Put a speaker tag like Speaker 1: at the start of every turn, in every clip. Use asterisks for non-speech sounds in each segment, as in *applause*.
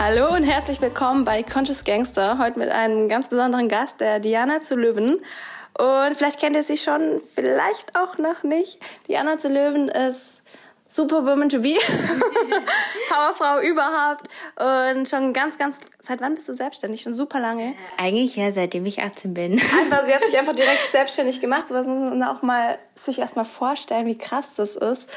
Speaker 1: Hallo und herzlich willkommen bei Conscious Gangster. Heute mit einem ganz besonderen Gast, der Diana zu Löwen. Und vielleicht kennt ihr sie schon, vielleicht auch noch nicht. Diana zu Löwen ist Superwoman to be. *laughs* Powerfrau überhaupt. Und schon ganz, ganz, seit wann bist du selbstständig? Schon super lange?
Speaker 2: Eigentlich ja, seitdem ich 18 bin.
Speaker 1: Einfach, sie hat sich einfach *laughs* direkt selbstständig gemacht. So was muss man auch mal sich erstmal vorstellen, wie krass das ist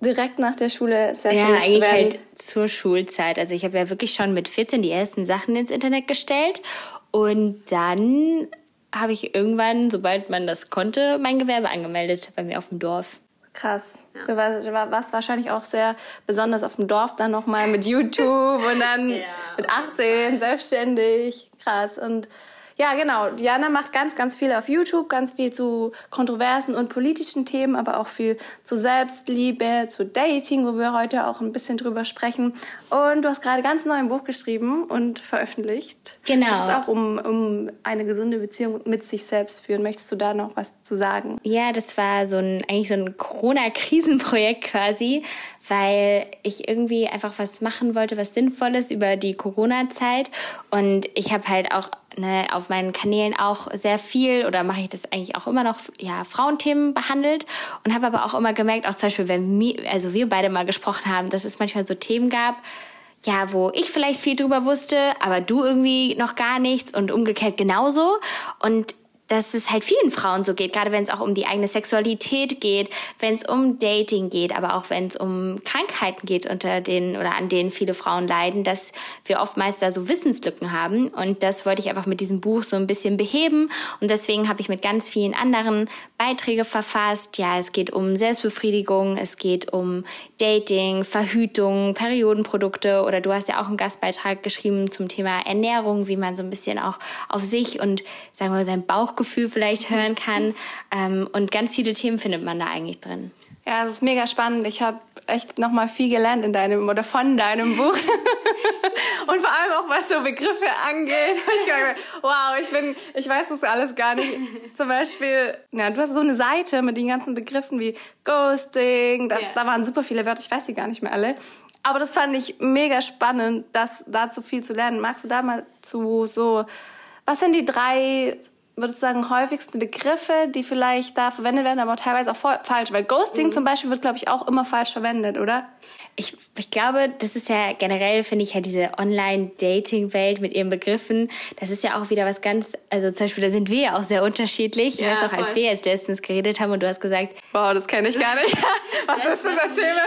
Speaker 1: direkt nach der Schule
Speaker 2: selbstständig Ja, eigentlich zu werden. halt zur Schulzeit. Also ich habe ja wirklich schon mit 14 die ersten Sachen ins Internet gestellt und dann habe ich irgendwann, sobald man das konnte, mein Gewerbe angemeldet bei mir auf dem Dorf.
Speaker 1: Krass. Ja. Du warst, warst wahrscheinlich auch sehr besonders auf dem Dorf dann nochmal mit YouTube und dann *laughs* ja, mit 18 selbstständig. Krass. Und ja, genau. Diana macht ganz, ganz viel auf YouTube, ganz viel zu kontroversen und politischen Themen, aber auch viel zu Selbstliebe, zu Dating, wo wir heute auch ein bisschen drüber sprechen. Und du hast gerade ganz neu ein Buch geschrieben und veröffentlicht. Genau. Jetzt auch um, um eine gesunde Beziehung mit sich selbst führen. Möchtest du da noch was zu sagen?
Speaker 2: Ja, das war so ein, eigentlich so ein Corona-Krisenprojekt quasi, weil ich irgendwie einfach was machen wollte, was Sinnvolles über die Corona-Zeit. Und ich habe halt auch ne, auf meinen Kanälen auch sehr viel oder mache ich das eigentlich auch immer noch, ja, Frauenthemen behandelt und habe aber auch immer gemerkt, auch zum Beispiel, wenn wir, also wir beide mal gesprochen haben, dass es manchmal so Themen gab, ja, wo ich vielleicht viel drüber wusste, aber du irgendwie noch gar nichts und umgekehrt genauso. Und dass es halt vielen Frauen so geht, gerade wenn es auch um die eigene Sexualität geht, wenn es um Dating geht, aber auch wenn es um Krankheiten geht, unter denen oder an denen viele Frauen leiden, dass wir oftmals da so Wissenslücken haben. Und das wollte ich einfach mit diesem Buch so ein bisschen beheben. Und deswegen habe ich mit ganz vielen anderen Beiträge verfasst. Ja, es geht um Selbstbefriedigung, es geht um Dating, Verhütung, Periodenprodukte oder du hast ja auch einen Gastbeitrag geschrieben zum Thema Ernährung, wie man so ein bisschen auch auf sich und sagen wir mal sein Bauch Bauchgefühl vielleicht hören kann. Ähm, und ganz viele Themen findet man da eigentlich drin.
Speaker 1: Ja, es ist mega spannend. Ich habe echt noch mal viel gelernt in deinem oder von deinem Buch *laughs* und vor allem auch was so Begriffe angeht. *laughs* Ich gedacht, wow, ich bin, ich weiß das alles gar nicht. Zum Beispiel, ja, du hast so eine Seite mit den ganzen Begriffen wie Ghosting. Da, yeah. da waren super viele Wörter. Ich weiß sie gar nicht mehr alle. Aber das fand ich mega spannend, das dazu viel zu lernen. Magst du da mal zu so, was sind die drei würdest du sagen, häufigsten Begriffe, die vielleicht da verwendet werden, aber teilweise auch falsch? Weil Ghosting mhm. zum Beispiel wird, glaube ich, auch immer falsch verwendet, oder?
Speaker 2: Ich, ich glaube, das ist ja generell, finde ich ja diese Online-Dating-Welt mit ihren Begriffen, das ist ja auch wieder was ganz, also zum Beispiel, da sind wir ja auch sehr unterschiedlich. Ja, ich weiß auch, als wir jetzt letztens geredet haben und du hast gesagt,
Speaker 1: wow, das kenne ich gar nicht. *laughs* *laughs* was ist das, erzähle?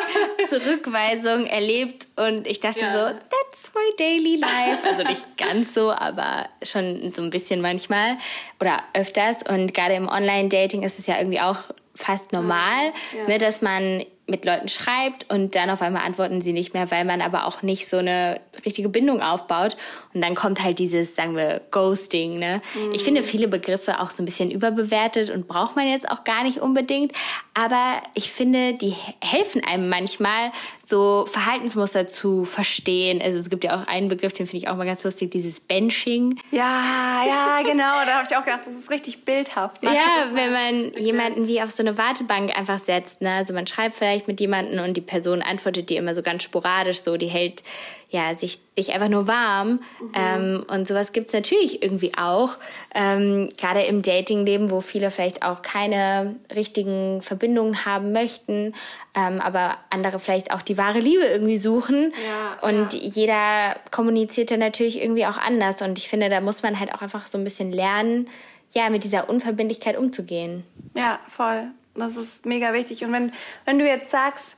Speaker 2: Zurückweisung erlebt und ich dachte ja. so, that's my daily life. Also nicht ganz so, aber schon so ein bisschen manchmal oder öfters. Und gerade im Online-Dating ist es ja irgendwie auch fast normal, ja. ne, dass man mit Leuten schreibt und dann auf einmal antworten sie nicht mehr, weil man aber auch nicht so eine richtige Bindung aufbaut. Und dann kommt halt dieses, sagen wir, Ghosting. Ne? Mhm. Ich finde viele Begriffe auch so ein bisschen überbewertet und braucht man jetzt auch gar nicht unbedingt. Aber ich finde, die helfen einem manchmal, so Verhaltensmuster zu verstehen. Also es gibt ja auch einen Begriff, den finde ich auch mal ganz lustig, dieses Benching.
Speaker 1: Ja, ja, genau. Da habe ich auch gedacht, das ist richtig bildhaft.
Speaker 2: ja, wenn man jemanden wie auf so eine Wartebank einfach setzt. Ne? Also man schreibt vielleicht vielleicht mit jemandem und die Person antwortet dir immer so ganz sporadisch so, die hält ja sich dich einfach nur warm. Mhm. Ähm, und sowas gibt's natürlich irgendwie auch. Ähm, Gerade im Datingleben, wo viele vielleicht auch keine richtigen Verbindungen haben möchten, ähm, aber andere vielleicht auch die wahre Liebe irgendwie suchen. Ja, und ja. jeder kommuniziert dann natürlich irgendwie auch anders. Und ich finde, da muss man halt auch einfach so ein bisschen lernen, ja, mit dieser Unverbindlichkeit umzugehen.
Speaker 1: Ja, voll. Das ist mega wichtig. Und wenn, wenn du jetzt sagst,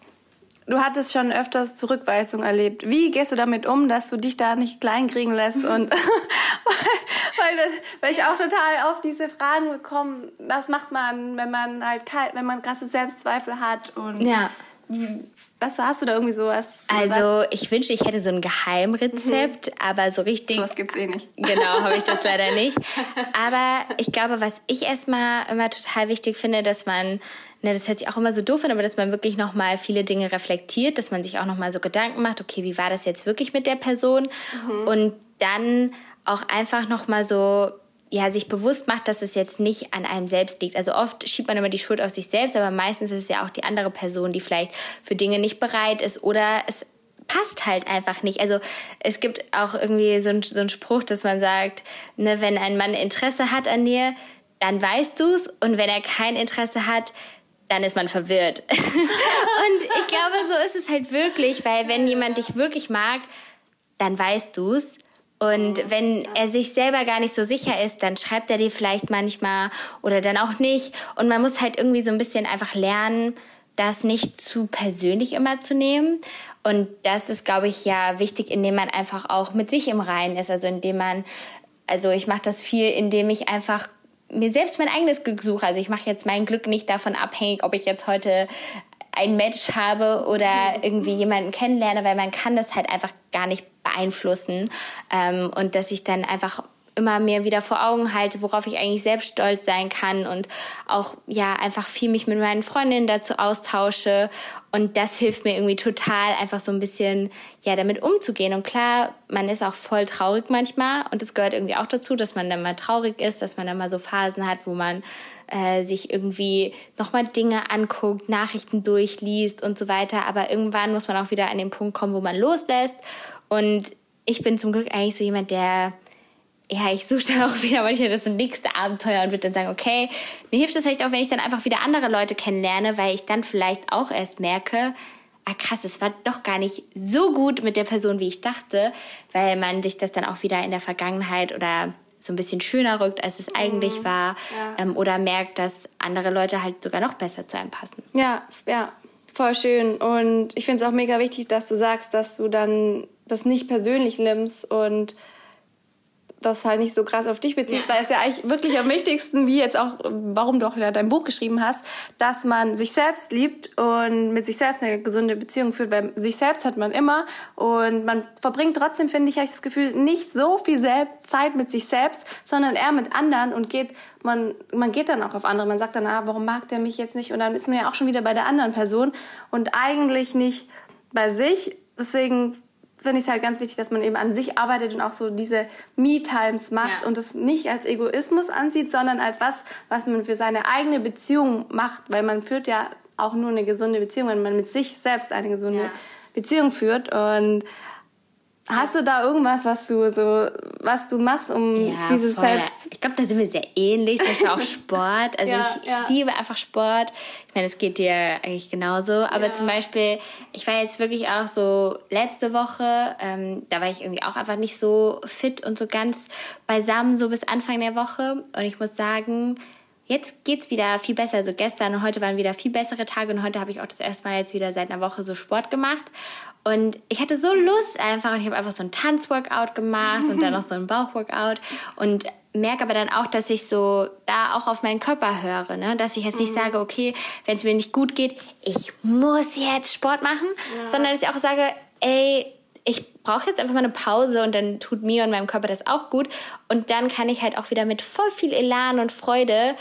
Speaker 1: du hattest schon öfters Zurückweisung erlebt, wie gehst du damit um, dass du dich da nicht kleinkriegen lässt? Und *laughs* weil, das, weil ich auch total oft diese Fragen bekomme, was macht man, wenn man halt kalt, wenn man krasse Selbstzweifel hat und ja. Was hast du da irgendwie sowas?
Speaker 2: Also ich wünschte, ich hätte so ein Geheimrezept, mhm. aber so richtig.
Speaker 1: Sowas gibt's eh nicht.
Speaker 2: Genau, habe ich das leider nicht. *laughs* Aber ich glaube, was ich erstmal immer total wichtig finde, dass man, ne, das hört sich auch immer so doof an, aber dass man wirklich nochmal viele Dinge reflektiert, dass man sich auch nochmal so Gedanken macht, okay, wie war das jetzt wirklich mit der Person? Mhm. Und dann auch einfach nochmal so ja, sich bewusst macht, dass es jetzt nicht an einem selbst liegt. Also oft schiebt man immer die Schuld auf sich selbst, aber meistens ist es ja auch die andere Person, die vielleicht für Dinge nicht bereit ist oder es passt halt einfach nicht. Also es gibt auch irgendwie so ein, so ein Spruch, dass man sagt, ne, wenn ein Mann Interesse hat an dir, dann weißt du's und wenn er kein Interesse hat, dann ist man verwirrt. *laughs* und ich glaube, so ist es halt wirklich, weil wenn jemand dich wirklich mag, dann weißt du's. Und wenn er sich selber gar nicht so sicher ist, dann schreibt er dir vielleicht manchmal oder dann auch nicht. Und man muss halt irgendwie so ein bisschen einfach lernen, das nicht zu persönlich immer zu nehmen. Und das ist, glaube ich, ja wichtig, indem man einfach auch mit sich im Reinen ist. Also indem man, also ich mache das viel, indem ich einfach mir selbst mein eigenes Glück suche. Also ich mache jetzt mein Glück nicht davon abhängig, ob ich jetzt heute ein Match habe oder irgendwie jemanden kennenlerne, weil man kann das halt einfach gar nicht beeinflussen. Ähm, und dass ich dann einfach immer mir wieder vor Augen halte, worauf ich eigentlich selbst stolz sein kann und auch ja einfach viel mich mit meinen Freundinnen dazu austausche. Und das hilft mir irgendwie total einfach so ein bisschen ja damit umzugehen. Und klar, man ist auch voll traurig manchmal. Und es gehört irgendwie auch dazu, dass man dann mal traurig ist, dass man dann mal so Phasen hat, wo man äh, sich irgendwie nochmal Dinge anguckt, Nachrichten durchliest und so weiter, aber irgendwann muss man auch wieder an den Punkt kommen, wo man loslässt und ich bin zum Glück eigentlich so jemand, der ja, ich suche dann auch wieder manchmal das nächste Abenteuer und würde dann sagen, okay, mir hilft es vielleicht auch, wenn ich dann einfach wieder andere Leute kennenlerne, weil ich dann vielleicht auch erst merke, ah krass, es war doch gar nicht so gut mit der Person, wie ich dachte, weil man sich das dann auch wieder in der Vergangenheit oder so ein bisschen schöner rückt, als es eigentlich mhm. war, ja. ähm, oder merkt, dass andere Leute halt sogar noch besser zu einem passen.
Speaker 1: Ja, ja, voll schön. Und ich finde es auch mega wichtig, dass du sagst, dass du dann das nicht persönlich nimmst und das halt nicht so krass auf dich beziehst, ja. weil es ja eigentlich wirklich am wichtigsten, wie jetzt auch, warum du auch ja dein Buch geschrieben hast, dass man sich selbst liebt und mit sich selbst eine gesunde Beziehung führt, weil sich selbst hat man immer und man verbringt trotzdem, finde ich, habe ich das Gefühl, nicht so viel Zeit mit sich selbst, sondern eher mit anderen und geht, man, man geht dann auch auf andere. Man sagt dann, ah, warum mag der mich jetzt nicht? Und dann ist man ja auch schon wieder bei der anderen Person und eigentlich nicht bei sich. Deswegen finde ich es halt ganz wichtig, dass man eben an sich arbeitet und auch so diese Me-Times macht ja. und es nicht als Egoismus ansieht, sondern als was, was man für seine eigene Beziehung macht, weil man führt ja auch nur eine gesunde Beziehung, wenn man mit sich selbst eine gesunde ja. Beziehung führt und Hast du da irgendwas, was du so, was du machst, um ja, dieses voll. Selbst?
Speaker 2: Ich glaube, da sind wir sehr ähnlich. Zum Beispiel auch *laughs* Sport. Also ja, ich, ja. liebe einfach Sport. Ich meine, es geht dir eigentlich genauso. Aber zum Beispiel, ich war jetzt wirklich auch so letzte Woche, ähm, da war ich irgendwie auch einfach nicht so fit und so ganz beisammen, so bis Anfang der Woche. Und ich muss sagen, jetzt geht's wieder viel besser. Also gestern und heute waren wieder viel bessere Tage und heute habe ich auch das erste Mal jetzt wieder seit einer Woche so Sport gemacht. Und ich hatte so Lust einfach und ich habe einfach so ein Tanzworkout gemacht und dann *laughs* noch so ein Bauchworkout und merke aber dann auch, dass ich so da auch auf meinen Körper höre, ne? dass ich jetzt nicht mhm. sage, okay, wenn es mir nicht gut geht, ich muss jetzt Sport machen, ja. sondern dass ich auch sage, ey, ich brauche jetzt einfach mal eine Pause und dann tut mir und meinem Körper das auch gut und dann kann ich halt auch wieder mit voll viel Elan und Freude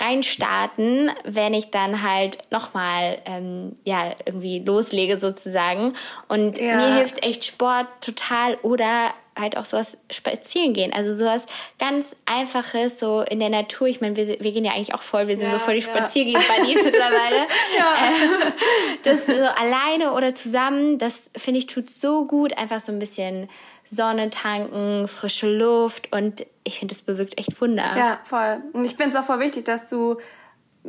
Speaker 2: reinstarten, wenn ich dann halt nochmal ähm, ja irgendwie loslege sozusagen. Und ja. mir hilft echt Sport total oder halt auch sowas spazieren gehen. Also sowas ganz Einfaches, so in der Natur. Ich meine, wir, wir gehen ja eigentlich auch voll, wir sind ja, so voll die ja. Spaziergehen-Buddies mittlerweile. *laughs* ja. Ähm, *laughs* das so alleine oder zusammen, das finde ich tut so gut, einfach so ein bisschen Sonne tanken, frische Luft und ich finde, das bewirkt echt Wunder.
Speaker 1: Ja, voll. Und ich finde es auch voll wichtig, dass du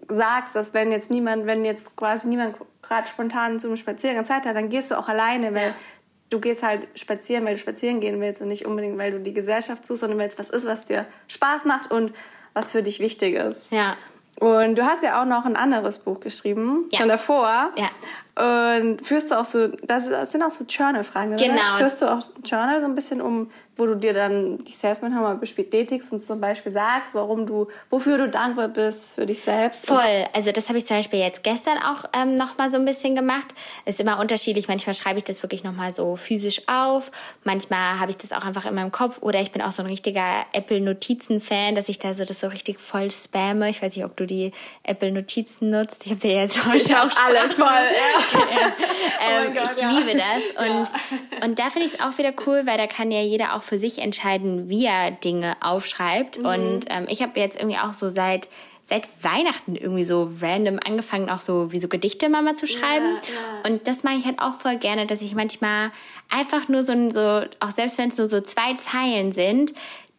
Speaker 1: sagst, dass wenn jetzt niemand, wenn jetzt quasi niemand gerade spontan zum Spaziergang Zeit hat, dann gehst du auch alleine, weil ja. Du gehst halt spazieren, weil du spazieren gehen willst und nicht unbedingt, weil du die Gesellschaft suchst, sondern weil es was ist, was dir Spaß macht und was für dich wichtig ist. Ja. Und du hast ja auch noch ein anderes Buch geschrieben, ja. schon davor. Ja. Und führst du auch so, das sind auch so Journal-Fragen, genau. Oder? Führst du auch Journal so ein bisschen um wo du dir dann die Salesman mal bestätigst und zum Beispiel sagst, warum du, wofür du dankbar bist für dich selbst.
Speaker 2: Voll. Also das habe ich zum Beispiel jetzt gestern auch ähm, noch mal so ein bisschen gemacht. Ist immer unterschiedlich. Manchmal schreibe ich das wirklich noch mal so physisch auf. Manchmal habe ich das auch einfach in meinem Kopf. Oder ich bin auch so ein richtiger Apple-Notizen-Fan, dass ich da so das so richtig voll spamme. Ich weiß nicht, ob du die Apple-Notizen nutzt. Ich habe dir jetzt heute auch alles voll. Ja. *laughs* oh ähm, Gott, ich ja. liebe das. Und, ja. und da finde ich es auch wieder cool, weil da kann ja jeder auch für sich entscheiden, wie er Dinge aufschreibt. Mhm. Und ähm, ich habe jetzt irgendwie auch so seit seit Weihnachten irgendwie so random angefangen, auch so wie so Gedichte mal zu schreiben. Ja, ja. Und das mache ich halt auch voll gerne, dass ich manchmal einfach nur so, so auch selbst wenn es nur so zwei Zeilen sind,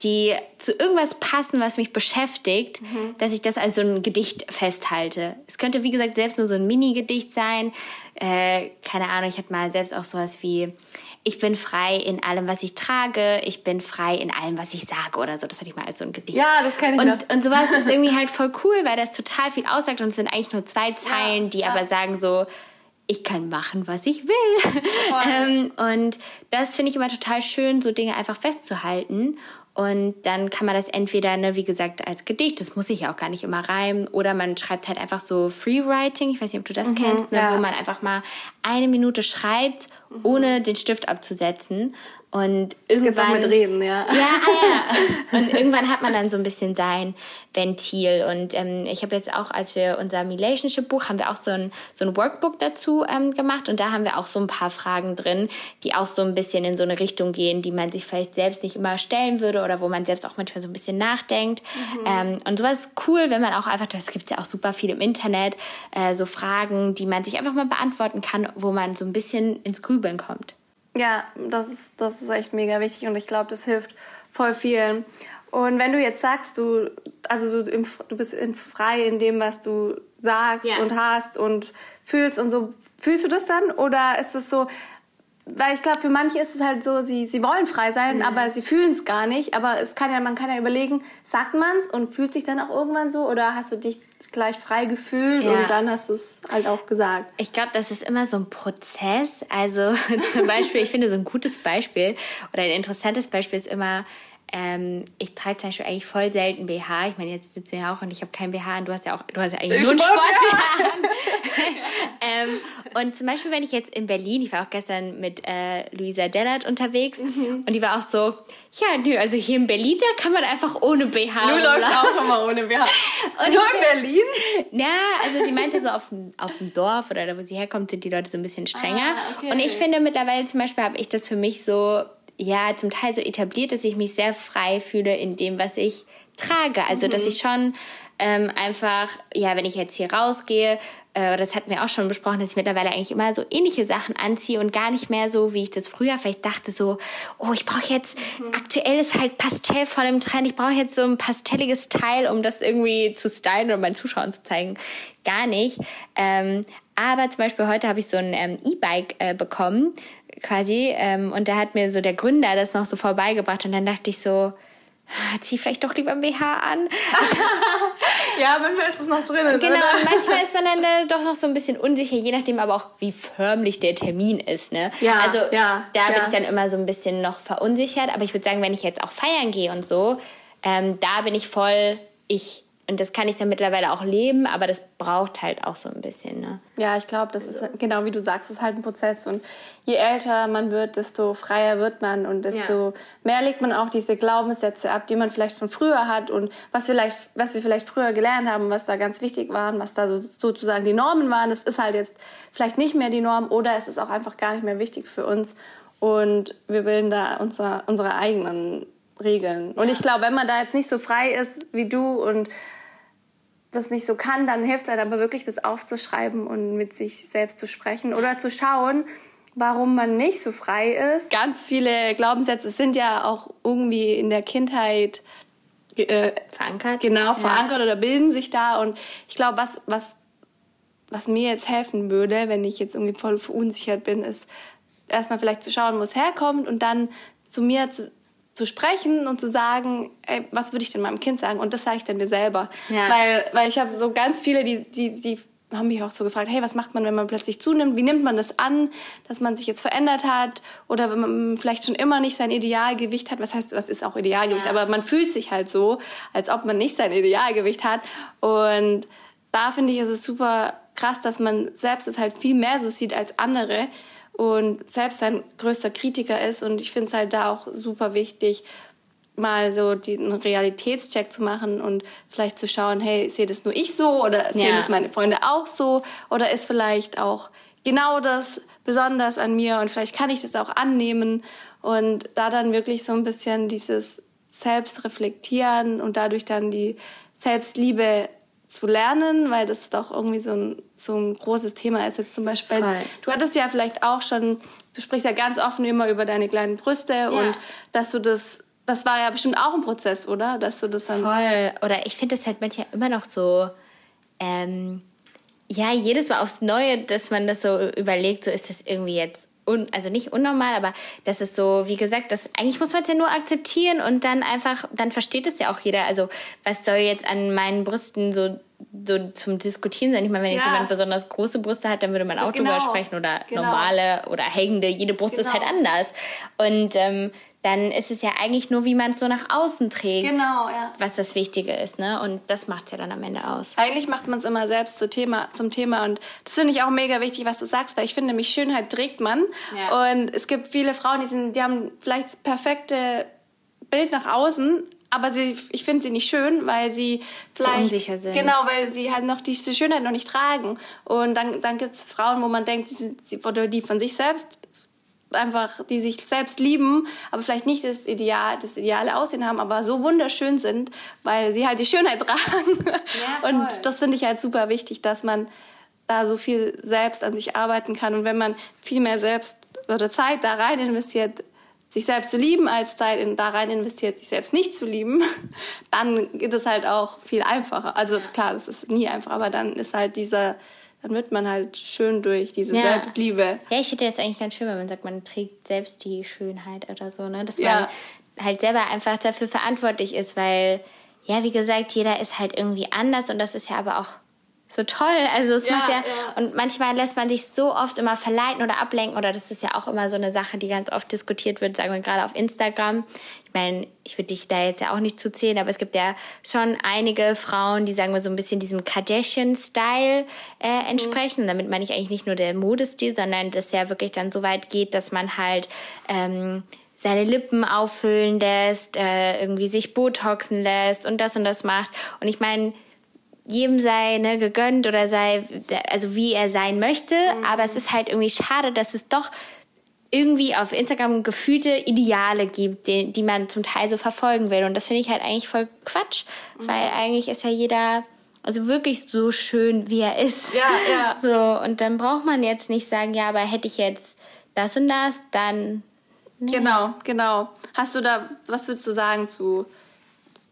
Speaker 2: die zu irgendwas passen, was mich beschäftigt, mhm. dass ich das als so ein Gedicht festhalte. Es könnte, wie gesagt, selbst nur so ein Mini-Gedicht sein. Äh, keine Ahnung, ich hatte mal selbst auch sowas wie, ich bin frei in allem, was ich trage, ich bin frei in allem, was ich sage oder so. Das hatte ich mal als so ein Gedicht.
Speaker 1: Ja, das kann ich
Speaker 2: und,
Speaker 1: noch.
Speaker 2: Und sowas *laughs* ist irgendwie halt voll cool, weil das total viel aussagt und es sind eigentlich nur zwei Zeilen, ja, die ja. aber sagen so, ich kann machen, was ich will. *laughs* ähm, und das finde ich immer total schön, so Dinge einfach festzuhalten. Und dann kann man das entweder, ne, wie gesagt, als Gedicht, das muss ich ja auch gar nicht immer reimen, oder man schreibt halt einfach so Freewriting, ich weiß nicht, ob du das mhm, kennst, ne, ja. wo man einfach mal eine Minute schreibt. Ohne den Stift abzusetzen. Und irgendwann. Mit
Speaker 1: reden, ja.
Speaker 2: Ja, ah, ja. Und irgendwann hat man dann so ein bisschen sein Ventil. Und ähm, ich habe jetzt auch, als wir unser Relationship-Buch, haben wir auch so ein, so ein Workbook dazu ähm, gemacht. Und da haben wir auch so ein paar Fragen drin, die auch so ein bisschen in so eine Richtung gehen, die man sich vielleicht selbst nicht immer stellen würde oder wo man selbst auch manchmal so ein bisschen nachdenkt. Mhm. Ähm, und sowas ist cool, wenn man auch einfach, das gibt's ja auch super viel im Internet, äh, so Fragen, die man sich einfach mal beantworten kann, wo man so ein bisschen ins Grübeln kommt.
Speaker 1: Ja, das ist, das ist echt mega wichtig und ich glaube, das hilft voll vielen. Und wenn du jetzt sagst, du, also du, im, du bist in, frei in dem, was du sagst ja. und hast und fühlst und so, fühlst du das dann? Oder ist es so, weil ich glaube, für manche ist es halt so, sie, sie wollen frei sein, mhm. aber sie fühlen es gar nicht. Aber es kann ja, man kann ja überlegen, sagt man es und fühlt sich dann auch irgendwann so oder hast du dich gleich frei gefühlt ja. und dann hast du es halt auch gesagt?
Speaker 2: Ich glaube, das ist immer so ein Prozess. Also *laughs* zum Beispiel, ich finde so ein gutes Beispiel oder ein interessantes Beispiel ist immer, ähm, ich trage zum Beispiel eigentlich voll selten BH. Ich meine, jetzt sitzen wir ja auch und ich habe kein BH und du hast ja auch, du hast ja eigentlich ich nur einen Sport-BH. *laughs* ähm, und zum Beispiel, wenn ich jetzt in Berlin, ich war auch gestern mit äh, Luisa Dellert unterwegs mhm. und die war auch so, ja, nö, also hier in Berlin, da kann man einfach ohne BH.
Speaker 1: Du läufst auch immer ohne BH. *laughs* Und Nur in Berlin?
Speaker 2: Ja, also sie meinte so auf dem, auf dem Dorf oder da, wo sie herkommt, sind die Leute so ein bisschen strenger. Ah, okay. Und ich finde mittlerweile zum Beispiel habe ich das für mich so ja zum Teil so etabliert, dass ich mich sehr frei fühle in dem, was ich trage. Also, mhm. dass ich schon ähm, einfach, ja, wenn ich jetzt hier rausgehe, äh, das hatten wir auch schon besprochen, dass ich mittlerweile eigentlich immer so ähnliche Sachen anziehe und gar nicht mehr so, wie ich das früher vielleicht dachte, so, oh, ich brauche jetzt, mhm. aktuell ist halt Pastell voll im Trend, ich brauche jetzt so ein pastelliges Teil, um das irgendwie zu stylen oder meinen Zuschauern zu zeigen. Gar nicht. Ähm, aber zum Beispiel heute habe ich so ein ähm, E-Bike äh, bekommen, quasi. Ähm, und da hat mir so der Gründer das noch so vorbeigebracht und dann dachte ich so, ah, zieh vielleicht doch lieber ein BH an. *laughs*
Speaker 1: ja, manchmal ist es noch drin.
Speaker 2: Genau, oder? manchmal ist man dann äh, doch noch so ein bisschen unsicher, je nachdem aber auch, wie förmlich der Termin ist. Ne? Ja, also ja, da ja. bin ich dann immer so ein bisschen noch verunsichert. Aber ich würde sagen, wenn ich jetzt auch feiern gehe und so, ähm, da bin ich voll ich. Und das kann ich dann mittlerweile auch leben, aber das braucht halt auch so ein bisschen. Ne?
Speaker 1: Ja, ich glaube, das ist genau wie du sagst, es ist halt ein Prozess. Und je älter man wird, desto freier wird man und desto ja. mehr legt man auch diese Glaubenssätze ab, die man vielleicht von früher hat und was, vielleicht, was wir vielleicht früher gelernt haben, was da ganz wichtig war, was da so, sozusagen die Normen waren. Das ist halt jetzt vielleicht nicht mehr die Norm oder es ist auch einfach gar nicht mehr wichtig für uns. Und wir bilden da unsere, unsere eigenen Regeln. Und ich glaube, wenn man da jetzt nicht so frei ist wie du und das nicht so kann, dann hilft es halt aber wirklich, das aufzuschreiben und mit sich selbst zu sprechen oder zu schauen, warum man nicht so frei ist. Ganz viele Glaubenssätze sind ja auch irgendwie in der Kindheit
Speaker 2: äh, verankert.
Speaker 1: Genau, verankert ja. oder bilden sich da. Und ich glaube, was, was, was mir jetzt helfen würde, wenn ich jetzt irgendwie voll verunsichert bin, ist erstmal vielleicht zu schauen, wo es herkommt und dann zu mir zu, zu sprechen und zu sagen, ey, was würde ich denn meinem Kind sagen? Und das sage ich dann mir selber. Ja. Weil, weil ich habe so ganz viele, die, die, die haben mich auch so gefragt, hey, was macht man, wenn man plötzlich zunimmt? Wie nimmt man das an, dass man sich jetzt verändert hat? Oder wenn man vielleicht schon immer nicht sein Idealgewicht hat. Was heißt, was ist auch Idealgewicht? Ja. Aber man fühlt sich halt so, als ob man nicht sein Idealgewicht hat. Und da finde ich, ist es super krass, dass man selbst es halt viel mehr so sieht als andere und selbst sein größter Kritiker ist. Und ich finde es halt da auch super wichtig, mal so den Realitätscheck zu machen und vielleicht zu schauen, hey, sehe das nur ich so oder sehen ja. das meine Freunde auch so oder ist vielleicht auch genau das besonders an mir und vielleicht kann ich das auch annehmen und da dann wirklich so ein bisschen dieses Selbstreflektieren und dadurch dann die Selbstliebe zu lernen, weil das doch irgendwie so ein, so ein großes Thema ist. Jetzt zum Beispiel, Voll. du hattest ja vielleicht auch schon, du sprichst ja ganz offen immer über deine kleinen Brüste ja. und dass du das, das war ja bestimmt auch ein Prozess, oder? Dass du das dann.
Speaker 2: Voll. Oder ich finde das halt manchmal immer noch so, ähm, ja, jedes Mal aufs Neue, dass man das so überlegt, so ist das irgendwie jetzt un, also nicht unnormal, aber das ist so, wie gesagt, das eigentlich muss man es ja nur akzeptieren und dann einfach, dann versteht es ja auch jeder. Also was soll jetzt an meinen Brüsten so so zum Diskutieren sein. Ich meine, wenn jetzt ja. jemand besonders große Brüste hat, dann würde man auch genau. drüber sprechen oder genau. normale oder hängende. Jede Brust genau. ist halt genau. anders. Und ähm, dann ist es ja eigentlich nur, wie man es so nach außen trägt, genau, ja. was das Wichtige ist. Ne? Und das macht es ja dann am Ende aus.
Speaker 1: Eigentlich macht man es immer selbst zu Thema, zum Thema. Und das finde ich auch mega wichtig, was du sagst, weil ich finde nämlich, Schönheit trägt man. Ja. Und es gibt viele Frauen, die, sind, die haben vielleicht das perfekte Bild nach außen, aber sie, ich finde sie nicht schön, weil sie vielleicht so unsicher sind. Genau, weil sie halt noch diese Schönheit noch nicht tragen. Und dann, dann gibt es Frauen, wo man denkt, sie, sie, oder die von sich selbst einfach, die sich selbst lieben, aber vielleicht nicht das Ideal, das ideale Aussehen haben, aber so wunderschön sind, weil sie halt die Schönheit *laughs* tragen. Ja, und das finde ich halt super wichtig, dass man da so viel selbst an sich arbeiten kann und wenn man viel mehr selbst oder Zeit da rein investiert, sich selbst zu lieben, als Zeit in, da rein investiert, sich selbst nicht zu lieben, *laughs* dann geht es halt auch viel einfacher. Also klar, das ist nie einfach, aber dann ist halt dieser dann wird man halt schön durch diese ja. Selbstliebe.
Speaker 2: Ja, ich finde das eigentlich ganz schön, wenn man sagt, man trägt selbst die Schönheit oder so, ne? Dass ja. man halt selber einfach dafür verantwortlich ist, weil, ja, wie gesagt, jeder ist halt irgendwie anders und das ist ja aber auch so toll. Also es ja, macht ja, ja, und manchmal lässt man sich so oft immer verleiten oder ablenken oder das ist ja auch immer so eine Sache, die ganz oft diskutiert wird, sagen wir gerade auf Instagram. Ich meine, ich würde dich da jetzt ja auch nicht zuzählen, aber es gibt ja schon einige Frauen, die sagen wir so ein bisschen diesem Kardashian-Style äh, entsprechen. Mhm. Damit meine ich eigentlich nicht nur der Modestil, sondern das ja wirklich dann so weit geht, dass man halt ähm, seine Lippen auffüllen lässt, äh, irgendwie sich Botoxen lässt und das und das macht. Und ich meine, jedem sei ne, gegönnt oder sei, also wie er sein möchte. Mhm. Aber es ist halt irgendwie schade, dass es doch irgendwie auf Instagram gefühlte Ideale gibt, die, die man zum Teil so verfolgen will. Und das finde ich halt eigentlich voll Quatsch, mhm. weil eigentlich ist ja jeder also wirklich so schön, wie er ist. Ja, ja. *laughs* So, und dann braucht man jetzt nicht sagen, ja, aber hätte ich jetzt das und das, dann.
Speaker 1: Nee. Genau, genau. Hast du da, was würdest du sagen zu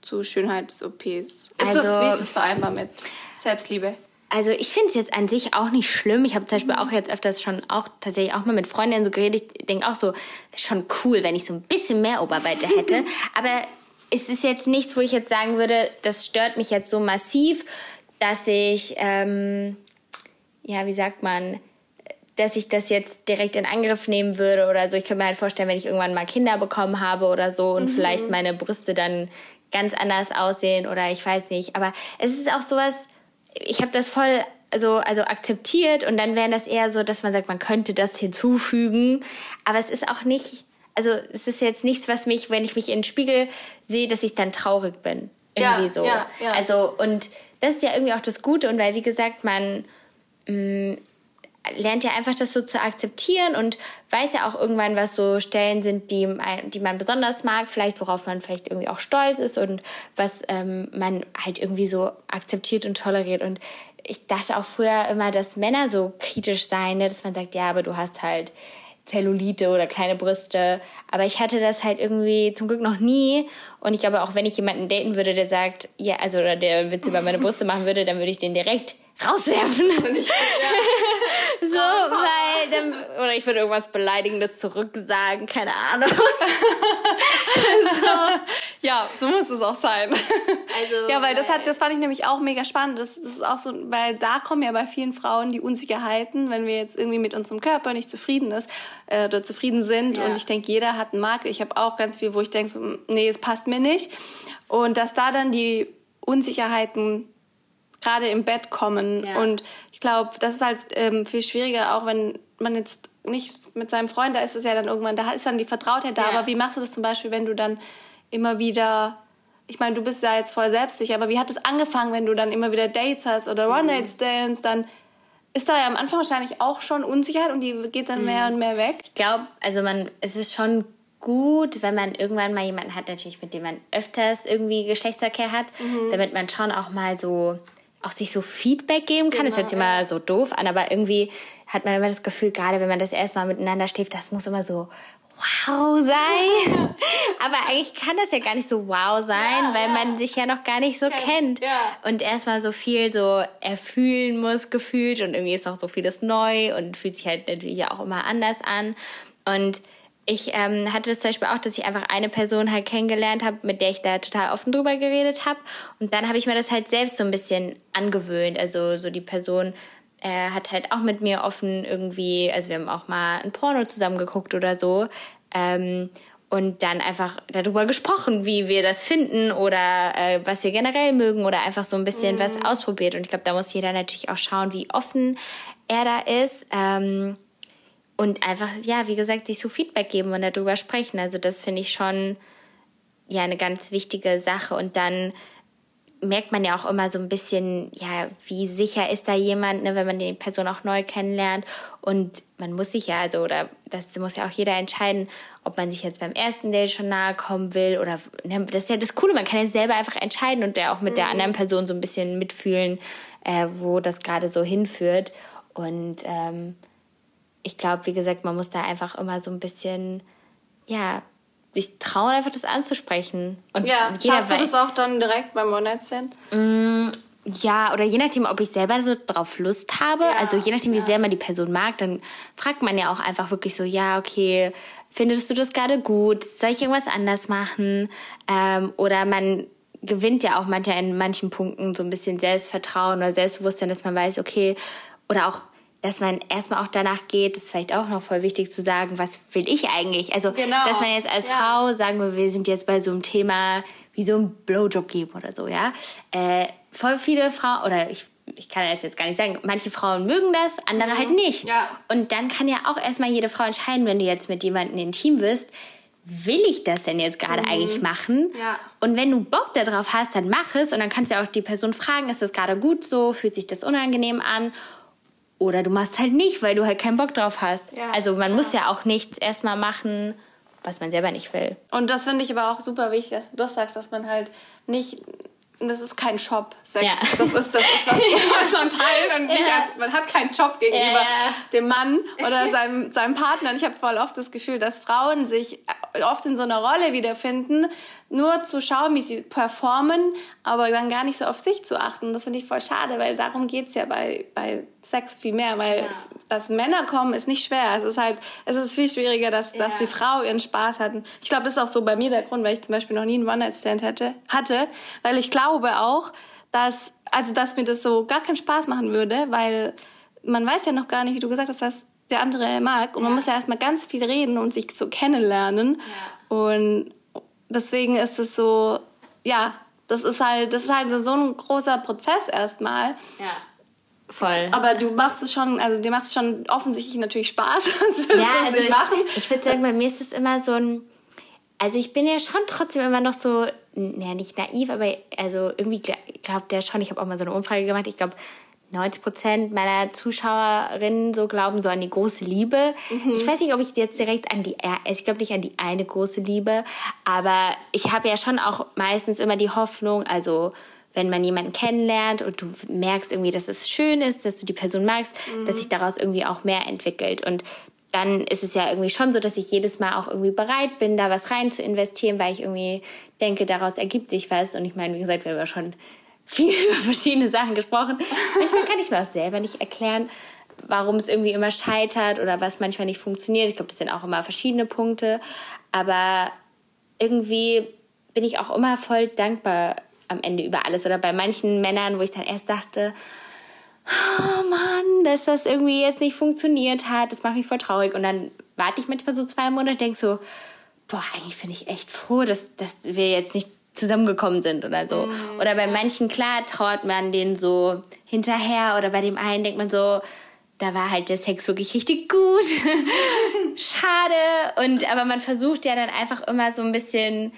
Speaker 1: zu Schönheits-OPs? Ist also, das, wie ist das vereinbar mit Selbstliebe?
Speaker 2: Also ich finde es jetzt an sich auch nicht schlimm. Ich habe zum Beispiel auch jetzt öfters schon auch tatsächlich auch mal mit Freundinnen so geredet. Ich denke auch so, schon cool, wenn ich so ein bisschen mehr Oberweite hätte. *laughs* Aber es ist jetzt nichts, wo ich jetzt sagen würde, das stört mich jetzt so massiv, dass ich, ähm, ja, wie sagt man, dass ich das jetzt direkt in Angriff nehmen würde oder so. Ich könnte mir halt vorstellen, wenn ich irgendwann mal Kinder bekommen habe oder so und mhm. vielleicht meine Brüste dann ganz anders aussehen oder ich weiß nicht. Aber es ist auch sowas, ich habe das voll so also akzeptiert und dann wäre das eher so, dass man sagt, man könnte das hinzufügen. Aber es ist auch nicht, also es ist jetzt nichts, was mich, wenn ich mich in den Spiegel sehe, dass ich dann traurig bin. Irgendwie ja, so. Ja, ja. Also und das ist ja irgendwie auch das Gute und weil wie gesagt man mh, mm, lernt ja einfach das so zu akzeptieren und weiß ja auch irgendwann, was so Stellen sind, die, die man besonders mag, vielleicht worauf man vielleicht irgendwie auch stolz ist und was ähm, man halt irgendwie so akzeptiert und toleriert. Und ich dachte auch früher immer, dass Männer so kritisch seien, ne? dass man sagt, ja, aber du hast halt Zellulite oder kleine Brüste. Aber ich hatte das halt irgendwie zum Glück noch nie. Und ich glaube, auch wenn ich jemanden daten würde, der sagt, ja, also, oder der Witz über meine Brüste machen würde, dann würde ich den direkt rauswerfen. *laughs* Ich, ja. *laughs* so, weil dann, oder ich würde irgendwas Beleidigendes zurücksagen, keine Ahnung. *laughs*
Speaker 1: so. Ja, so muss es auch sein. Also, ja, weil das hat, das fand ich nämlich auch mega spannend. Das, das ist auch so, weil da kommen ja bei vielen Frauen die Unsicherheiten, wenn wir jetzt irgendwie mit unserem Körper nicht zufrieden ist äh, oder zufrieden sind. Ja. Und ich denke, jeder hat einen Makel. Ich habe auch ganz viel, wo ich denke, so, nee, es passt mir nicht. Und dass da dann die Unsicherheiten gerade im Bett kommen. Ja. Und ich glaube, das ist halt ähm, viel schwieriger, auch wenn man jetzt nicht mit seinem Freund, da ist es ja dann irgendwann, da ist dann die Vertrautheit da. Ja. Aber wie machst du das zum Beispiel, wenn du dann immer wieder, ich meine, du bist ja jetzt voll selbstsicher, aber wie hat es angefangen, wenn du dann immer wieder Dates hast oder mhm. One-Night-Stands, dann ist da ja am Anfang wahrscheinlich auch schon Unsicherheit und die geht dann mhm. mehr und mehr weg.
Speaker 2: Ich glaube, also man, es ist schon gut, wenn man irgendwann mal jemanden hat, natürlich mit dem man öfters irgendwie Geschlechtsverkehr hat, mhm. damit man schon auch mal so auch sich so Feedback geben kann. Genau, das hört sich genau, immer so doof an, aber irgendwie hat man immer das Gefühl, gerade wenn man das erstmal miteinander schläft, das muss immer so wow sein. *laughs* aber eigentlich kann das ja gar nicht so wow sein, ja, weil ja. man sich ja noch gar nicht so kennt. Ja. Und erstmal so viel so erfühlen muss, gefühlt. Und irgendwie ist auch so vieles neu und fühlt sich halt natürlich auch immer anders an. Und ich ähm, hatte das zum Beispiel auch, dass ich einfach eine Person halt kennengelernt habe, mit der ich da total offen drüber geredet habe. Und dann habe ich mir das halt selbst so ein bisschen angewöhnt. Also so die Person äh, hat halt auch mit mir offen irgendwie, also wir haben auch mal ein Porno zusammen geguckt oder so. Ähm, und dann einfach darüber gesprochen, wie wir das finden oder äh, was wir generell mögen oder einfach so ein bisschen mhm. was ausprobiert. Und ich glaube, da muss jeder natürlich auch schauen, wie offen er da ist. Ähm, und einfach, ja, wie gesagt, sich so Feedback geben und darüber sprechen. Also das finde ich schon ja eine ganz wichtige Sache. Und dann merkt man ja auch immer so ein bisschen, ja, wie sicher ist da jemand, ne, wenn man die Person auch neu kennenlernt. Und man muss sich ja, also, oder das muss ja auch jeder entscheiden, ob man sich jetzt beim ersten Date schon nahe kommen will oder, ne, das ist ja das Coole, man kann ja selber einfach entscheiden und ja auch mit mhm. der anderen Person so ein bisschen mitfühlen, äh, wo das gerade so hinführt. Und ähm, ich glaube, wie gesagt, man muss da einfach immer so ein bisschen, ja, sich trauen, einfach das anzusprechen.
Speaker 1: Und ja, schaffst du das auch dann direkt beim One-Night-Stand?
Speaker 2: Mm, ja, oder je nachdem, ob ich selber so drauf Lust habe, ja, also je nachdem, wie ja. sehr man die Person mag, dann fragt man ja auch einfach wirklich so, ja, okay, findest du das gerade gut? Soll ich irgendwas anders machen? Ähm, oder man gewinnt ja auch manchmal in manchen Punkten so ein bisschen Selbstvertrauen oder Selbstbewusstsein, dass man weiß, okay, oder auch dass man erstmal auch danach geht, ist vielleicht auch noch voll wichtig zu sagen, was will ich eigentlich? Also, genau. dass man jetzt als ja. Frau sagen wir, wir sind jetzt bei so einem Thema wie so ein Blowjob geben oder so, ja. Äh, voll viele Frauen, oder ich, ich kann das jetzt gar nicht sagen, manche Frauen mögen das, andere mhm. halt nicht. Ja. Und dann kann ja auch erstmal jede Frau entscheiden, wenn du jetzt mit jemandem intim wirst, will ich das denn jetzt gerade mhm. eigentlich machen? Ja. Und wenn du Bock darauf hast, dann mach es und dann kannst du auch die Person fragen, ist das gerade gut so, fühlt sich das unangenehm an? Oder du machst halt nicht, weil du halt keinen Bock drauf hast. Ja, also man ja. muss ja auch nichts erstmal machen, was man selber nicht will.
Speaker 1: Und das finde ich aber auch super wichtig, dass du das sagst, dass man halt nicht das ist kein Job. Sex. Ja. Das ist das ist was, *laughs* *laughs* teilt und nicht als, man hat keinen Job gegenüber ja. dem Mann oder *laughs* seinem, seinem Partner. Und ich habe voll oft das Gefühl, dass Frauen sich oft in so einer Rolle wiederfinden, nur zu schauen, wie sie performen, aber dann gar nicht so auf sich zu achten. Das finde ich voll schade, weil darum geht's ja bei, bei Sex viel mehr, weil ja. dass Männer kommen, ist nicht schwer. Es ist halt, es ist viel schwieriger, dass, ja. dass die Frau ihren Spaß hat. Ich glaube, das ist auch so bei mir der Grund, weil ich zum Beispiel noch nie einen One-Night-Stand hatte, hatte, weil ich glaube auch, dass, also, dass mir das so gar keinen Spaß machen würde, weil man weiß ja noch gar nicht, wie du gesagt hast, was der andere mag. Und ja. man muss ja erstmal ganz viel reden und sich so kennenlernen. Ja. Und deswegen ist es so, ja, das ist halt, das ist halt so ein großer Prozess erstmal. Ja. Voll. Aber du machst es schon, also dir macht es schon offensichtlich natürlich Spaß. *laughs* ja,
Speaker 2: also ich, machen. ich würde sagen, bei mir ist es immer so ein, also ich bin ja schon trotzdem immer noch so, naja, nicht naiv, aber also irgendwie glaubt der schon, ich habe auch mal so eine Umfrage gemacht, ich glaube, 90 Prozent meiner Zuschauerinnen so glauben so an die große Liebe. Mhm. Ich weiß nicht, ob ich jetzt direkt an die, ich glaube nicht an die eine große Liebe, aber ich habe ja schon auch meistens immer die Hoffnung, also wenn man jemanden kennenlernt und du merkst irgendwie, dass es schön ist, dass du die Person magst, mhm. dass sich daraus irgendwie auch mehr entwickelt. Und dann ist es ja irgendwie schon so, dass ich jedes Mal auch irgendwie bereit bin, da was rein zu investieren, weil ich irgendwie denke, daraus ergibt sich was. Und ich meine, wie gesagt, wir haben ja schon viel *laughs* über verschiedene Sachen gesprochen. Manchmal kann ich mir auch selber nicht erklären, warum es irgendwie immer scheitert oder was manchmal nicht funktioniert. Ich glaube, das sind auch immer verschiedene Punkte. Aber irgendwie bin ich auch immer voll dankbar am Ende über alles. Oder bei manchen Männern, wo ich dann erst dachte, oh Mann, dass das irgendwie jetzt nicht funktioniert hat, das macht mich voll traurig. Und dann warte ich manchmal so zwei Monate und denke so, boah, eigentlich bin ich echt froh, dass, dass wir jetzt nicht zusammengekommen sind oder so. Mhm. Oder bei manchen, klar, traut man denen so hinterher oder bei dem einen denkt man so, da war halt der Sex wirklich richtig gut. *laughs* Schade. Und, aber man versucht ja dann einfach immer so ein bisschen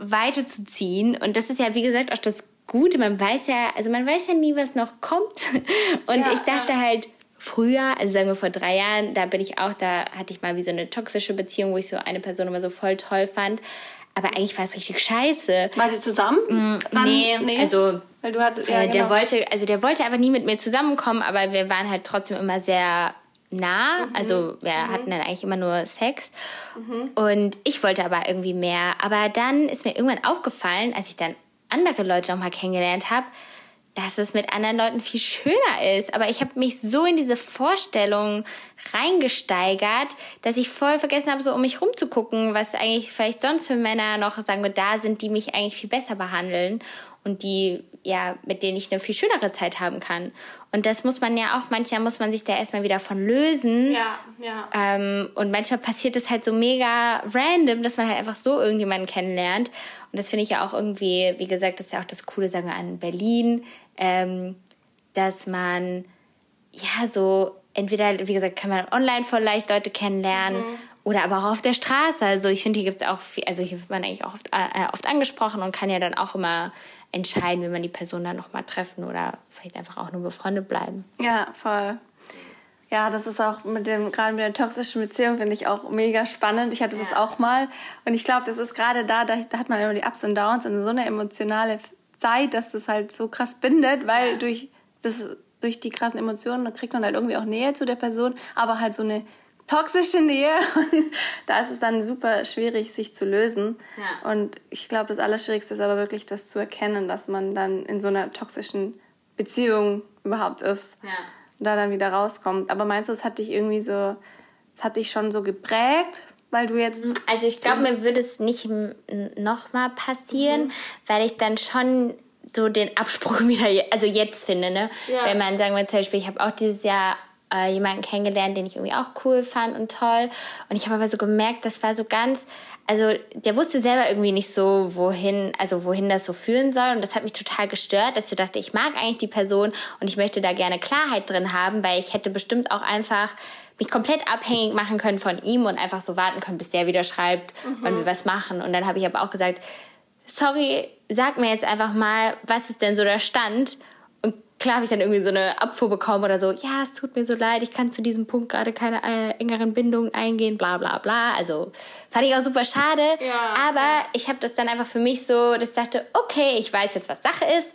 Speaker 2: weiterzuziehen. Und das ist ja, wie gesagt, auch das Gute. Man weiß ja, also man weiß ja nie, was noch kommt. *laughs* Und ja, ich dachte ja. halt, früher, also sagen wir vor drei Jahren, da bin ich auch, da hatte ich mal wie so eine toxische Beziehung, wo ich so eine Person immer so voll toll fand. Aber eigentlich war es richtig scheiße.
Speaker 1: War die zusammen?
Speaker 2: Mm, nee, nee, also
Speaker 1: hattest,
Speaker 2: ja,
Speaker 1: ja,
Speaker 2: äh, der
Speaker 1: genau.
Speaker 2: wollte, also der wollte aber nie mit mir zusammenkommen, aber wir waren halt trotzdem immer sehr nah.
Speaker 1: Mhm.
Speaker 2: Also wir hatten dann eigentlich immer nur Sex. Und ich wollte aber irgendwie mehr. Aber dann ist mir irgendwann aufgefallen, als ich dann andere Leute nochmal kennengelernt habe, dass es mit anderen Leuten viel schöner ist. Aber ich habe mich so in diese Vorstellung reingesteigert, dass ich voll vergessen habe, so um mich rumzugucken, was eigentlich vielleicht sonst für Männer noch, sagen wir, da sind, die mich eigentlich viel besser behandeln und die, ja, mit denen ich eine viel schönere Zeit haben kann. Und das muss man ja auch, manchmal muss man sich da erstmal wieder von lösen.
Speaker 1: Ja, ja.
Speaker 2: Ähm, und manchmal passiert es halt so mega random, dass man halt einfach so irgendjemanden kennenlernt. Und das finde ich ja auch irgendwie, wie gesagt, das ist ja auch das Coole, sagen wir, an Berlin, ähm, dass man ja so entweder, wie gesagt, kann man online voll leicht Leute kennenlernen oder aber auch auf der Straße. Also ich finde, hier gibt es auch viel, also hier wird man eigentlich auch oft, äh, oft angesprochen und kann ja dann auch immer entscheiden, wenn man die Person dann nochmal treffen oder vielleicht einfach auch nur befreundet bleiben.
Speaker 1: Ja, voll. Ja, das ist auch mit dem, gerade mit der toxischen Beziehung finde ich auch mega spannend. Ich hatte das auch mal. Und ich glaube, das ist gerade da, da, da hat man immer die Ups und Downs und so eine emotionale Zeit, dass das halt so krass bindet, weil durch das, durch die krassen Emotionen kriegt man halt irgendwie auch Nähe zu der Person, aber halt so eine toxische Nähe *laughs* und da ist es dann super schwierig, sich zu lösen.
Speaker 2: Ja.
Speaker 1: Und ich glaube, das Allerschwierigste ist aber wirklich, das zu erkennen, dass man dann in so einer toxischen Beziehung überhaupt ist
Speaker 2: Ja.
Speaker 1: und da dann wieder rauskommt. Aber meinst du, es hat dich irgendwie so, es hat dich schon so geprägt, weil du jetzt
Speaker 2: Also ich glaube, mir würde es nicht nochmal passieren, weil ich dann schon so den Abspruch *laughs* wieder, also jetzt finde, ne?
Speaker 1: Ja.
Speaker 2: Wenn man, sagen wir zum Beispiel, ich habe auch dieses Jahr äh, jemanden kennengelernt, den ich irgendwie auch cool fand und toll. Und ich habe aber so gemerkt, das war so ganz, also der wusste selber irgendwie nicht so, wohin, also wohin das so führen soll. Und das hat mich total gestört, dass ich dachte, ich mag eigentlich die Person und ich möchte da gerne Klarheit drin haben, weil ich hätte bestimmt auch einfach mich komplett abhängig machen können von ihm und einfach so warten können, bis der wieder schreibt, wann wir was machen. Und dann habe ich aber auch gesagt, sorry, sag mir jetzt einfach mal, was ist denn so der Stand? Klar habe ich dann irgendwie so eine Abfuhr bekommen oder so, ja, es tut mir so leid, ich kann zu diesem Punkt gerade keine äh, engeren Bindungen eingehen, bla bla bla. Also fand ich auch super schade. *laughs*
Speaker 1: Ja,
Speaker 2: aber ich habe das dann einfach für mich so, dass ich dachte, okay, ich weiß jetzt, was Sache ist.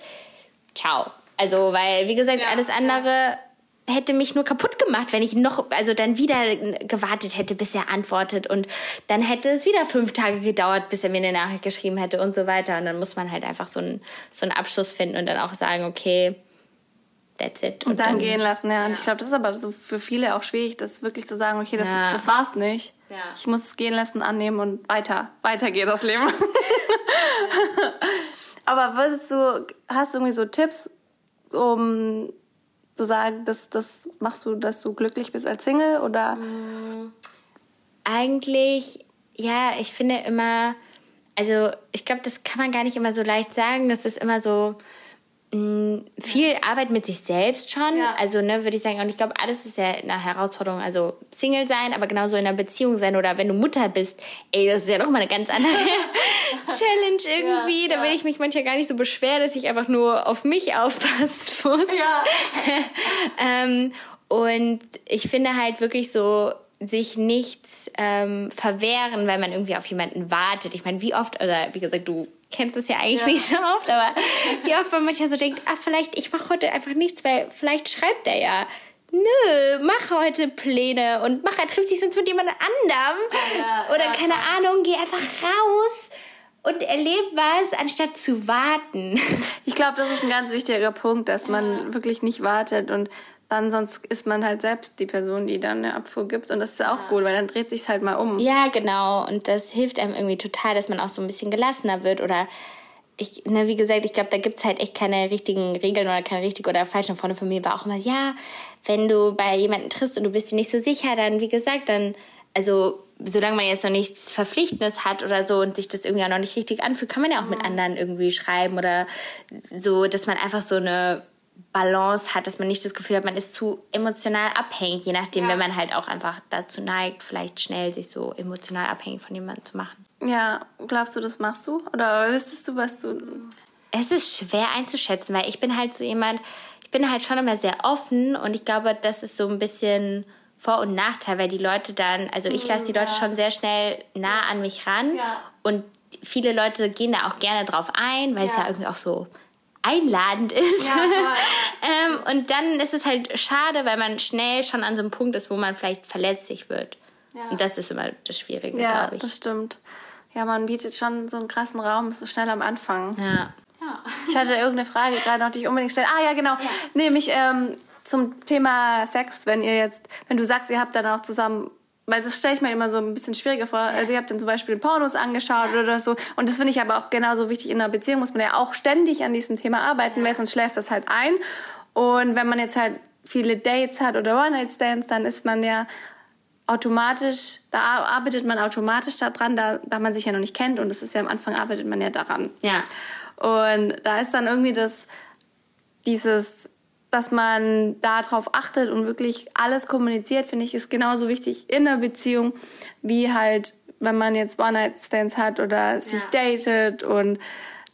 Speaker 2: Ciao. Also, weil, wie gesagt,
Speaker 1: Ja,
Speaker 2: alles andere hätte mich nur kaputt gemacht, wenn ich noch, also dann wieder gewartet hätte, bis er antwortet und dann hätte es wieder fünf Tage gedauert, bis er mir eine Nachricht geschrieben hätte und so weiter. Und dann muss man halt einfach so einen, so einen Abschluss finden und dann auch sagen, okay, that's it.
Speaker 1: und dann, gehen lassen, ja. Und ich glaube, das ist aber so für viele auch schwierig, das wirklich zu sagen, okay, das,
Speaker 2: Ja.
Speaker 1: das war's nicht.
Speaker 2: Ja.
Speaker 1: Ich muss es gehen lassen, annehmen und weiter, weiter geht das Leben. *laughs* aber würdest du, hast du irgendwie so Tipps, um zu sagen, dass das machst du, dass du glücklich bist als Single oder?
Speaker 2: Eigentlich, ja, ich finde immer, also ich glaube, das kann man gar nicht immer so leicht sagen. Das ist immer so viel Arbeit mit sich selbst schon.
Speaker 1: Ja.
Speaker 2: Also, ne, würde ich sagen. Und ich glaube, alles ist ja eine Herausforderung. Also Single sein, aber genauso in einer Beziehung sein oder wenn du Mutter bist, ey, das ist ja noch mal eine ganz andere *laughs* Challenge irgendwie.
Speaker 1: Ja,
Speaker 2: da will
Speaker 1: ja.
Speaker 2: ich mich manchmal gar nicht so beschweren, dass ich einfach nur auf mich aufpassen *laughs* muss.
Speaker 1: Ja. *laughs*
Speaker 2: ähm, und ich finde halt wirklich so, sich nichts ähm, verwehren, weil man irgendwie auf jemanden wartet. Ich meine, wie oft, oder wie gesagt, du kennst das ja eigentlich
Speaker 1: Ja.
Speaker 2: nicht so oft, aber *laughs* wie oft man manchmal so denkt, ah, vielleicht, ich mache heute einfach nichts, weil vielleicht schreibt er ja. Nö, mach heute Pläne und mach, er trifft sich sonst mit jemand anderem.
Speaker 1: Ja,
Speaker 2: Oder
Speaker 1: ja,
Speaker 2: keine. Ahnung, geh einfach raus und erleb was, anstatt zu warten.
Speaker 1: Ich glaube, das ist ein ganz wichtiger Punkt, dass man wirklich nicht wartet und dann sonst ist man halt selbst die Person, die dann eine Abfuhr gibt und das ist auch gut, weil dann dreht sich's halt mal um.
Speaker 2: Ja, genau. Und das hilft einem irgendwie total, dass man auch so ein bisschen gelassener wird. Oder ich, ne, wie gesagt, ich glaube, da gibt's halt echt keine richtigen Regeln oder keine richtig oder falsch. Eine Freundin von mir war auch immer, ja, wenn du bei jemanden triffst und du bist dir nicht so sicher, dann, wie gesagt, dann, also, solange man jetzt noch nichts Verpflichtendes hat oder so und sich das irgendwie auch noch nicht richtig anfühlt, kann man ja auch mit anderen irgendwie schreiben oder so, dass man einfach so eine Balance hat, dass man nicht das Gefühl hat, man ist zu emotional abhängig, je nachdem,
Speaker 1: Ja.
Speaker 2: wenn man halt auch einfach dazu neigt, vielleicht schnell sich so emotional abhängig von jemandem zu machen.
Speaker 1: Ja, glaubst du, das machst du? Oder wüsstest du, was du.
Speaker 2: Es ist schwer einzuschätzen, weil ich bin halt so jemand, ich bin halt schon immer sehr offen und ich glaube, das ist so ein bisschen Vor- und Nachteil, weil die Leute dann, also ich lasse die Leute
Speaker 1: ja.
Speaker 2: schon sehr schnell nah an mich ran
Speaker 1: Ja.
Speaker 2: und viele Leute gehen da auch gerne drauf ein, weil es ja irgendwie auch so einladend ist. Ja, *laughs* ähm, und dann ist es halt schade, weil man schnell schon an so einem Punkt ist, wo man vielleicht verletzlich wird. Ja. Und das ist immer das Schwierige,
Speaker 1: ja,
Speaker 2: glaube ich.
Speaker 1: Ja, das stimmt. Ja, man bietet schon so einen krassen Raum so schnell am Anfang. Ja. ja. Ich hatte irgendeine Frage gerade noch, die ich unbedingt stellen. Ah ja, genau. Ja. Nämlich ähm, zum Thema Sex, wenn ihr jetzt, wenn du sagst, ihr habt dann auch zusammen weil das stelle ich mir immer so ein bisschen schwieriger vor. Also ihr habt dann zum Beispiel Pornos angeschaut ja. oder so. Und das finde ich aber auch genauso wichtig. In einer Beziehung muss man ja auch ständig an diesem Thema arbeiten, ja. weil sonst schläft das halt ein. Und wenn man jetzt halt viele Dates hat oder One-Night-Stands, dann ist man ja automatisch, da arbeitet man automatisch daran, da, da man sich ja noch nicht kennt. Und das ist ja am Anfang arbeitet man ja daran. Ja. Und da ist dann irgendwie das, dieses dass man darauf achtet und wirklich alles kommuniziert, finde ich, ist genauso wichtig in einer Beziehung, wie halt, wenn man jetzt One-Night-Stands hat oder sich ja. datet und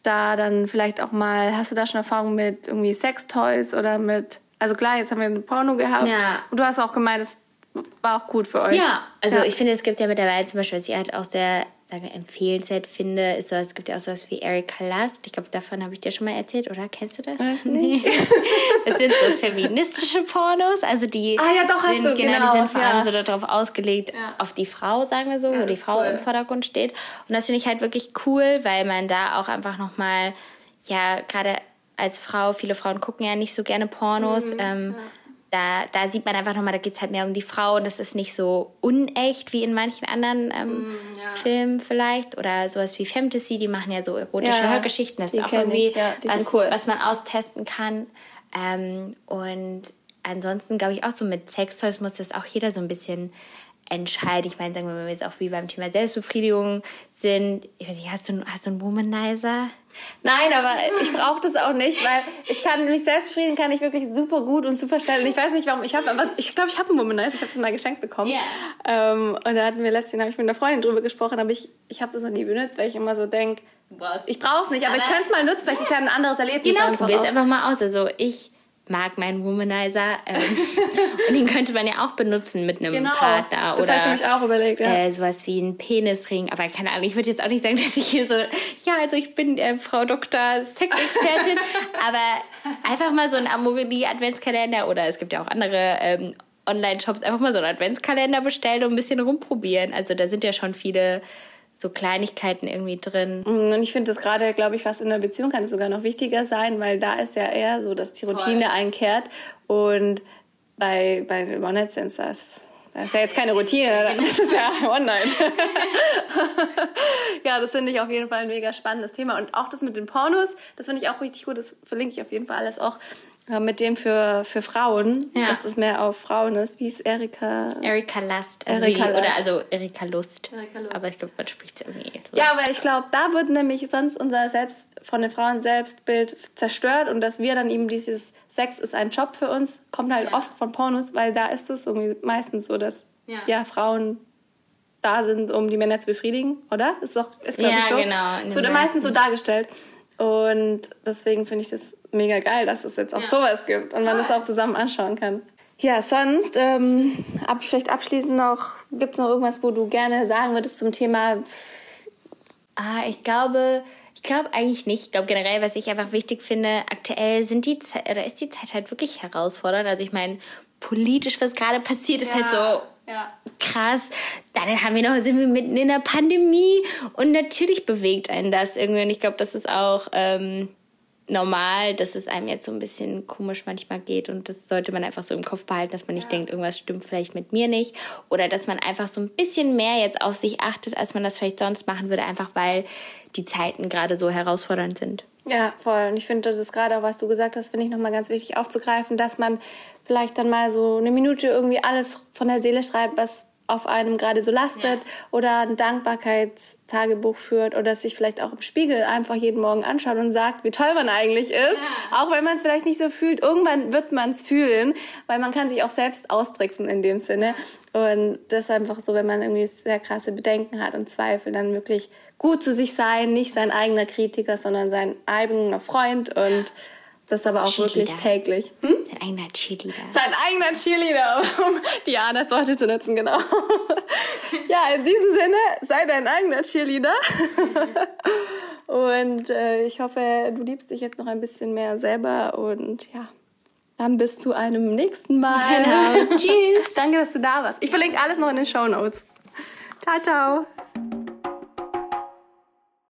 Speaker 1: da dann vielleicht auch mal, hast du da schon Erfahrung mit irgendwie Sextoys oder mit, also klar, jetzt haben wir eine Porno gehabt ja. und du hast auch gemeint, es war auch gut für euch.
Speaker 2: Ja, also ja. ich finde, es gibt ja mittlerweile zum Beispiel, sie hat auch sehr sage, empfehlenswert finde, ist so, es gibt ja auch sowas wie Erika Last. Ich glaube, davon habe ich dir schon mal erzählt, oder? Kennst du das? Weiß nicht. *laughs* das sind so feministische Pornos, also die
Speaker 1: ah, ja, doch,
Speaker 2: sind,
Speaker 1: du,
Speaker 2: genau, genau, die sind vor allem so darauf ausgelegt, ja. auf die Frau, sagen wir so, ja, wo die Frau cool. im Vordergrund steht. Und das finde ich halt wirklich cool, weil man da auch einfach nochmal, ja, gerade als Frau, viele Frauen gucken ja nicht so gerne Pornos. Mhm, ähm, ja da, da sieht man einfach nochmal, da geht es halt mehr um die Frau und das ist nicht so unecht wie in manchen anderen ähm, mm, ja. Filmen vielleicht. Oder sowas wie Fantasy, die machen ja so erotische ja, Hörgeschichten. Das ist auch irgendwie ich, ja. was, cool. was man austesten kann. Ähm, und ansonsten glaube ich auch so mit Sextoys muss das auch jeder so ein bisschen entscheiden. Ich meine, sagen wir, wenn wir jetzt auch wie beim Thema Selbstbefriedigung sind, ich weiß nicht, hast du, hast du einen Womanizer?
Speaker 1: Nein, aber ich brauche das auch nicht, weil ich kann mich selbst befriedigen, kann ich wirklich super gut und super schnell. Und ich weiß nicht, warum. Ich habe, ich glaube, ich habe einen Womanizer. Ich habe es mal geschenkt bekommen. Yeah. Ähm, und da hatten wir letztens, habe ich mit einer Freundin drüber gesprochen, aber ich, ich habe das noch nie benutzt, weil ich immer so denke, ich brauche es nicht, aber, aber ich könnte es mal nutzen. Vielleicht ist es ja ein anderes Erlebnis.
Speaker 2: Genau, probier es einfach mal aus. Also ich mag meinen Womanizer. Ähm, *laughs* und den könnte man ja auch benutzen mit einem genau, Partner.
Speaker 1: Das habe ich nämlich auch überlegt, ja.
Speaker 2: Äh, sowas wie ein Penisring. Aber keine Ahnung, ich würde jetzt auch nicht sagen, *laughs* dass ich hier so, ja, also ich bin äh, Frau Doktor Sexexpertin. *laughs* aber einfach mal so ein Amorelie-Adventskalender oder es gibt ja auch andere ähm, Online-Shops, einfach mal so einen Adventskalender bestellen und ein bisschen rumprobieren. Also da sind ja schon viele so Kleinigkeiten irgendwie drin.
Speaker 1: Mm, und ich finde das gerade, glaube ich, was in einer Beziehung kann es sogar noch wichtiger sein, weil da ist ja eher so, dass die Routine Voll. einkehrt. Und bei, bei One-Night-Stands, das, das ist ja jetzt keine Routine, *laughs* das ist ja One-Night. *laughs* ja, das finde ich auf jeden Fall ein mega spannendes Thema. Und auch das mit den Pornos, das finde ich auch richtig gut, das verlinke ich auf jeden Fall alles auch mit dem für, für Frauen, ja. dass das mehr auf Frauen ist. Wie ist Erika?
Speaker 2: Erika Lust. Also Erika wie, Lust. Oder also Erika Lust. Erika Lust. Aber ich glaube, man spricht es irgendwie. Lust.
Speaker 1: Ja, aber ich glaube, da wird nämlich sonst unser Selbst, von den Frauen Selbstbild zerstört und dass wir dann eben dieses Sex ist ein Job für uns, kommt halt ja. oft von Pornos, weil da ist es irgendwie meistens so, dass ja, ja Frauen da sind, um die Männer zu befriedigen, oder? Ist doch, ist glaube ja, ich so. genau. Es wird meistens so dargestellt. Und deswegen finde ich das mega geil, dass es jetzt auch ja. sowas gibt und man das auch zusammen anschauen kann. Ja, sonst, ähm, ab, vielleicht abschließend noch, gibt es noch irgendwas, wo du gerne sagen würdest zum Thema?
Speaker 2: Ah, ich glaube, ich glaube eigentlich nicht. Ich glaube generell, was ich einfach wichtig finde, aktuell sind die Zeit, oder ist die Zeit halt wirklich herausfordernd. Also ich meine, politisch, was gerade passiert, ist halt ja. halt so ja. krass. Dann haben wir noch, sind wir mitten in der Pandemie und natürlich bewegt einen das irgendwie. Und ich glaube, das ist auch ähm, normal, dass es einem jetzt so ein bisschen komisch manchmal geht und das sollte man einfach so im Kopf behalten, dass man nicht ja. denkt, irgendwas stimmt vielleicht mit mir nicht oder dass man einfach so ein bisschen mehr jetzt auf sich achtet, als man das vielleicht sonst machen würde, einfach weil die Zeiten gerade so herausfordernd sind.
Speaker 1: Ja, voll. Und ich finde das gerade auch, was du gesagt hast, finde ich nochmal ganz wichtig aufzugreifen, dass man vielleicht dann mal so eine Minute irgendwie alles von der Seele schreibt, was auf einem gerade so lastet ja. oder ein Dankbarkeitstagebuch führt oder sich vielleicht auch im Spiegel einfach jeden Morgen anschaut und sagt, wie toll man eigentlich ist, ja. auch wenn man es vielleicht nicht so fühlt. Irgendwann wird man es fühlen, weil man kann sich auch selbst austricksen in dem Sinne. Und das ist einfach so, wenn man irgendwie sehr krasse Bedenken hat und Zweifel, dann wirklich gut zu sich sein, nicht sein eigener Kritiker, sondern sein eigener Freund und ja das aber auch wirklich täglich.
Speaker 2: Hm? Sein eigener Cheerleader.
Speaker 1: Sein eigener Cheerleader, um Dianas Worte zu nutzen, genau. ja, *laughs* Ja, in diesem Sinne, sei dein eigener Cheerleader. *laughs* und äh, ich hoffe, du liebst dich jetzt noch ein bisschen mehr selber und ja. Dann bis zu einem nächsten Mal.
Speaker 2: Genau. *laughs* Tschüss.
Speaker 1: Danke, dass du da warst. Ich verlinke alles noch in den Show Notes. Ciao, ciao.